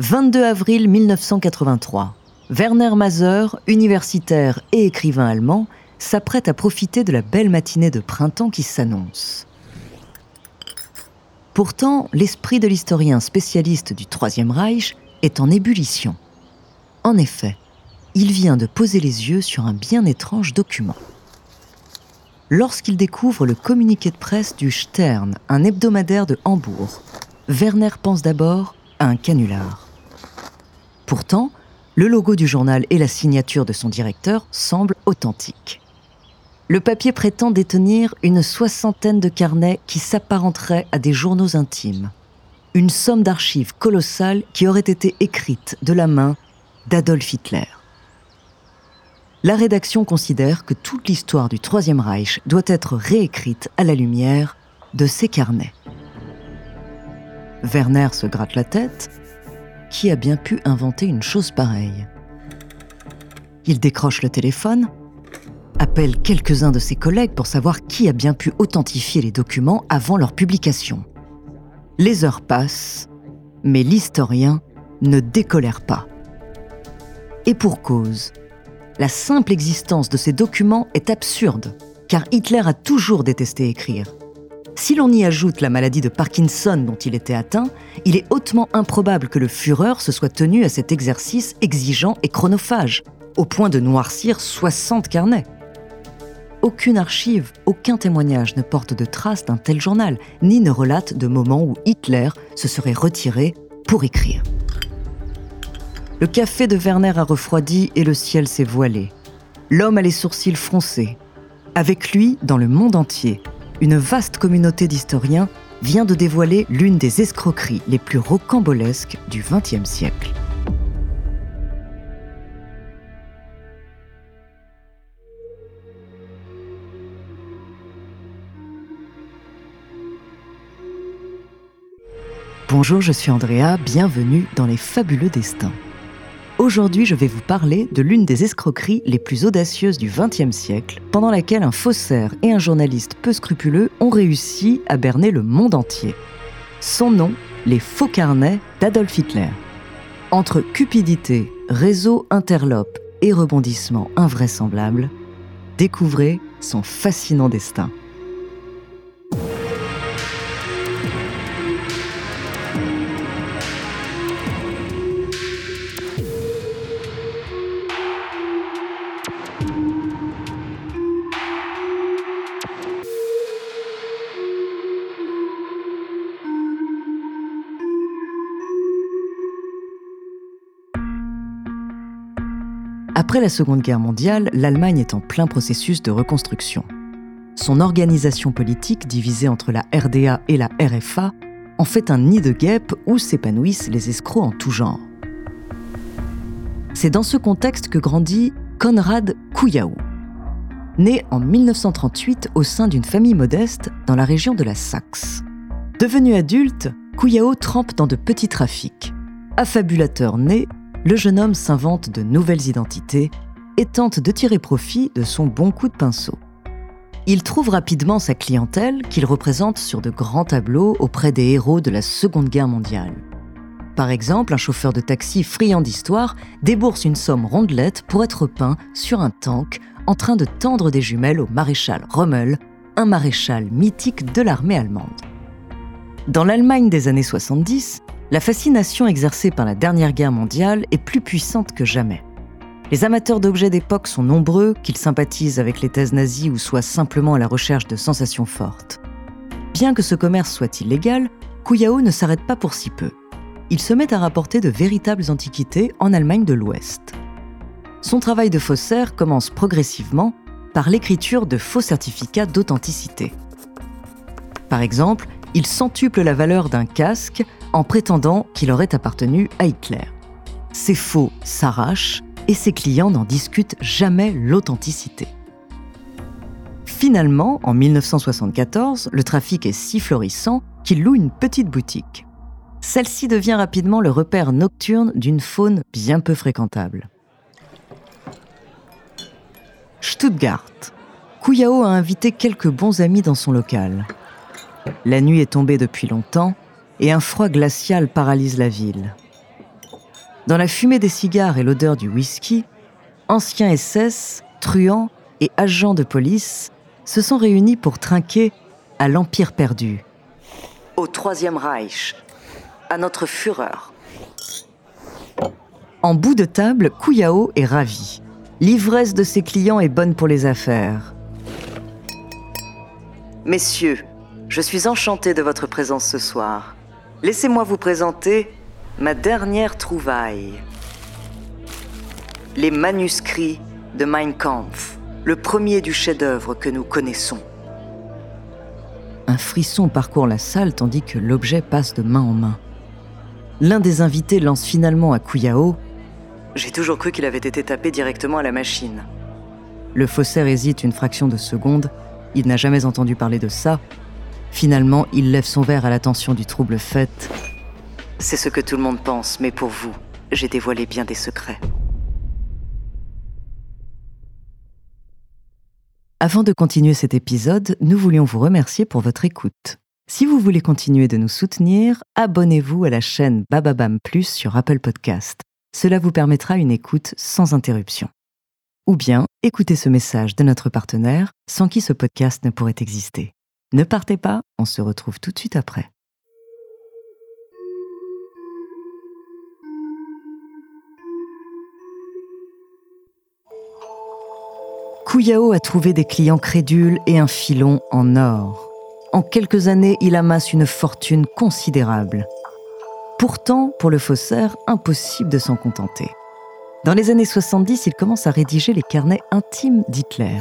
22 avril 1983. Werner Maser, universitaire et écrivain allemand, s'apprête à profiter de la belle matinée de printemps qui s'annonce. Pourtant, l'esprit de l'historien spécialiste du Troisième Reich est en ébullition. En effet, il vient de poser les yeux sur un bien étrange document. Lorsqu'il découvre le communiqué de presse du Stern, un hebdomadaire de Hambourg, Werner pense d'abord à un canular. Pourtant, le logo du journal et la signature de son directeur semblent authentiques. Le papier prétend détenir une soixantaine de carnets qui s'apparenteraient à des journaux intimes. Une somme d'archives colossale qui aurait été écrite de la main d'Adolf Hitler. La rédaction considère que toute l'histoire du Troisième Reich doit être réécrite à la lumière de ces carnets. Werner se gratte la tête qui a bien pu inventer une chose pareille? Il décroche le téléphone, appelle quelques-uns de ses collègues pour savoir qui a bien pu authentifier les documents avant leur publication. Les heures passent, mais l'historien ne décolère pas. Et pour cause, la simple existence de ces documents est absurde, car Hitler a toujours détesté écrire. Si l'on y ajoute la maladie de Parkinson dont il était atteint, il est hautement improbable que le Führer se soit tenu à cet exercice exigeant et chronophage, au point de noircir 60 carnets. Aucune archive, aucun témoignage ne porte de traces d'un tel journal, ni ne relate de moments où Hitler se serait retiré pour écrire. Le café de Werner a refroidi et le ciel s'est voilé. L'homme a les sourcils froncés. Avec lui, dans le monde entier, une vaste communauté d'historiens vient de dévoiler l'une des escroqueries les plus rocambolesques du XXe siècle. Bonjour, je suis Andrea, bienvenue dans les fabuleux destins. Aujourd'hui, je vais vous parler de l'une des escroqueries les plus audacieuses du XXe siècle, pendant laquelle un faussaire et un journaliste peu scrupuleux ont réussi à berner le monde entier. Son nom, les faux carnets d'Adolf Hitler. Entre cupidité, réseau interlope et rebondissements invraisemblables, découvrez son fascinant destin. Après la Seconde Guerre mondiale, l'Allemagne est en plein processus de reconstruction. Son organisation politique, divisée entre la RDA et la RFA, en fait un nid de guêpes où s'épanouissent les escrocs en tout genre. C'est dans ce contexte que grandit Konrad Kouyaou. Né en 1938 au sein d'une famille modeste dans la région de la Saxe. Devenu adulte, Kouyaou trempe dans de petits trafics. Affabulateur né, le jeune homme s'invente de nouvelles identités et tente de tirer profit de son bon coup de pinceau. Il trouve rapidement sa clientèle qu'il représente sur de grands tableaux auprès des héros de la Seconde Guerre mondiale. Par exemple, un chauffeur de taxi friand d'histoire débourse une somme rondelette pour être peint sur un tank en train de tendre des jumelles au maréchal Rommel, un maréchal mythique de l'armée allemande. Dans l'Allemagne des années 70, la fascination exercée par la dernière guerre mondiale est plus puissante que jamais. Les amateurs d'objets d'époque sont nombreux, qu'ils sympathisent avec les thèses nazies ou soient simplement à la recherche de sensations fortes. Bien que ce commerce soit illégal, Kuyao ne s'arrête pas pour si peu. Il se met à rapporter de véritables antiquités en Allemagne de l'Ouest. Son travail de faussaire commence progressivement par l'écriture de faux certificats d'authenticité. Par exemple, il centuple la valeur d'un casque en prétendant qu'il aurait appartenu à Hitler. Ces faux s'arrachent et ses clients n'en discutent jamais l'authenticité. Finalement, en 1974, le trafic est si florissant qu'il loue une petite boutique. Celle-ci devient rapidement le repère nocturne d'une faune bien peu fréquentable. Stuttgart. Kouyao a invité quelques bons amis dans son local. La nuit est tombée depuis longtemps et un froid glacial paralyse la ville. Dans la fumée des cigares et l'odeur du whisky, anciens SS, truands et agents de police se sont réunis pour trinquer à l'Empire perdu, au Troisième Reich, à notre fureur. En bout de table, Kouyao est ravi. L'ivresse de ses clients est bonne pour les affaires. Messieurs, je suis enchanté de votre présence ce soir. Laissez-moi vous présenter ma dernière trouvaille. Les manuscrits de Mein Kampf, le premier du chef-d'œuvre que nous connaissons. Un frisson parcourt la salle tandis que l'objet passe de main en main. L'un des invités lance finalement à Kouyao J'ai toujours cru qu'il avait été tapé directement à la machine. Le faussaire hésite une fraction de seconde, il n'a jamais entendu parler de ça, Finalement, il lève son verre à l'attention du trouble fait. C'est ce que tout le monde pense, mais pour vous, j'ai dévoilé bien des secrets. Avant de continuer cet épisode, nous voulions vous remercier pour votre écoute. Si vous voulez continuer de nous soutenir, abonnez-vous à la chaîne Bababam Plus sur Apple Podcast. Cela vous permettra une écoute sans interruption. Ou bien écoutez ce message de notre partenaire sans qui ce podcast ne pourrait exister. Ne partez pas, on se retrouve tout de suite après. Kouyao a trouvé des clients crédules et un filon en or. En quelques années, il amasse une fortune considérable. Pourtant, pour le faussaire, impossible de s'en contenter. Dans les années 70, il commence à rédiger les carnets intimes d'Hitler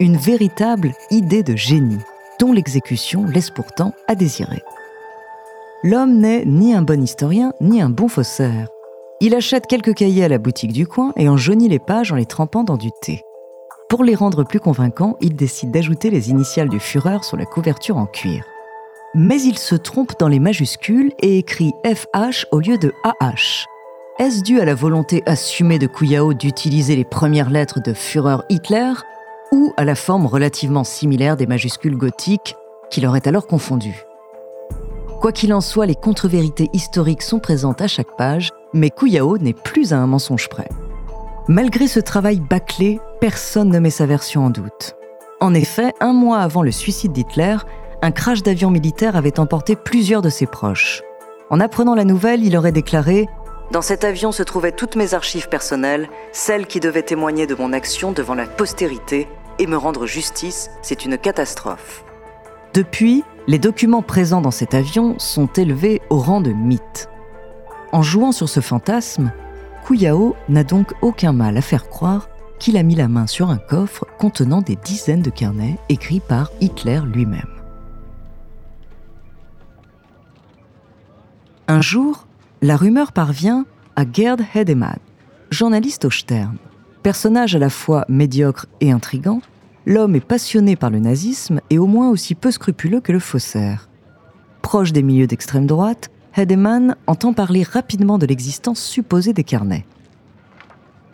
une véritable idée de génie, dont l'exécution laisse pourtant à désirer. L'homme n'est ni un bon historien, ni un bon faussaire. Il achète quelques cahiers à la boutique du coin et en jaunit les pages en les trempant dans du thé. Pour les rendre plus convaincants, il décide d'ajouter les initiales du Führer sur la couverture en cuir. Mais il se trompe dans les majuscules et écrit FH au lieu de AH. Est-ce dû à la volonté assumée de Kouyao d'utiliser les premières lettres de Führer Hitler ou à la forme relativement similaire des majuscules gothiques qu'il aurait alors confondues. Quoi qu'il en soit, les contre-vérités historiques sont présentes à chaque page, mais Kouyao n'est plus à un mensonge près. Malgré ce travail bâclé, personne ne met sa version en doute. En effet, un mois avant le suicide d'Hitler, un crash d'avion militaire avait emporté plusieurs de ses proches. En apprenant la nouvelle, il aurait déclaré dans cet avion se trouvaient toutes mes archives personnelles, celles qui devaient témoigner de mon action devant la postérité et me rendre justice, c'est une catastrophe. Depuis, les documents présents dans cet avion sont élevés au rang de mythe. En jouant sur ce fantasme, Kouyao n'a donc aucun mal à faire croire qu'il a mis la main sur un coffre contenant des dizaines de carnets écrits par Hitler lui-même. Un jour, la rumeur parvient à Gerd Hedemann, journaliste au Stern. Personnage à la fois médiocre et intrigant, l'homme est passionné par le nazisme et au moins aussi peu scrupuleux que le faussaire. Proche des milieux d'extrême droite, Hedemann entend parler rapidement de l'existence supposée des carnets.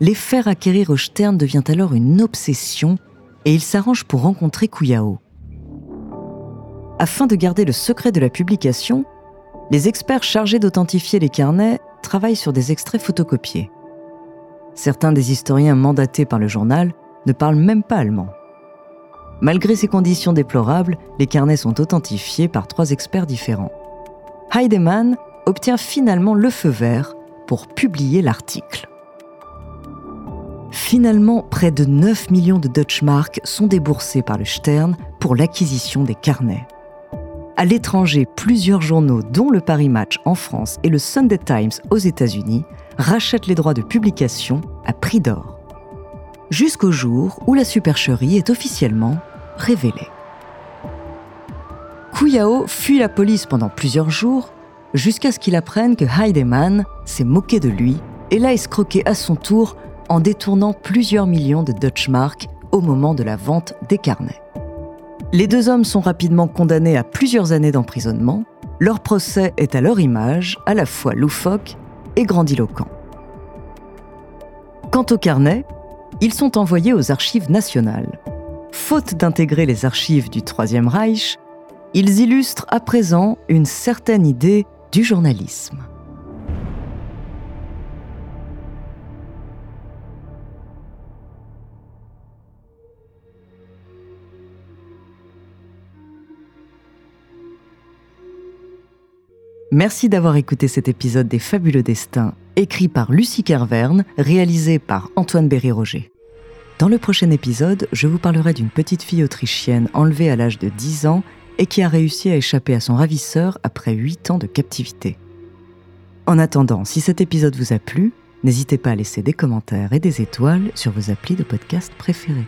Les faire acquérir au Stern devient alors une obsession et il s'arrange pour rencontrer Kouyao. Afin de garder le secret de la publication, les experts chargés d'authentifier les carnets travaillent sur des extraits photocopiés. Certains des historiens mandatés par le journal ne parlent même pas allemand. Malgré ces conditions déplorables, les carnets sont authentifiés par trois experts différents. Heidemann obtient finalement le feu vert pour publier l'article. Finalement, près de 9 millions de Deutschmark sont déboursés par le Stern pour l'acquisition des carnets. À l'étranger, plusieurs journaux, dont le Paris Match en France et le Sunday Times aux États-Unis, rachètent les droits de publication à prix d'or. jusqu'au jour où la supercherie est officiellement révélée. Kuyao fuit la police pendant plusieurs jours jusqu'à ce qu'il apprenne que Heidemann s'est moqué de lui et l'a escroqué à son tour en détournant plusieurs millions de Deutschmark au moment de la vente des carnets. Les deux hommes sont rapidement condamnés à plusieurs années d'emprisonnement. Leur procès est à leur image, à la fois loufoque et grandiloquent. Quant aux carnets, ils sont envoyés aux archives nationales. Faute d'intégrer les archives du Troisième Reich, ils illustrent à présent une certaine idée du journalisme. Merci d'avoir écouté cet épisode des Fabuleux Destins, écrit par Lucie Carverne, réalisé par Antoine Berry-Roger. Dans le prochain épisode, je vous parlerai d'une petite fille autrichienne enlevée à l'âge de 10 ans et qui a réussi à échapper à son ravisseur après 8 ans de captivité. En attendant, si cet épisode vous a plu, n'hésitez pas à laisser des commentaires et des étoiles sur vos applis de podcast préférés.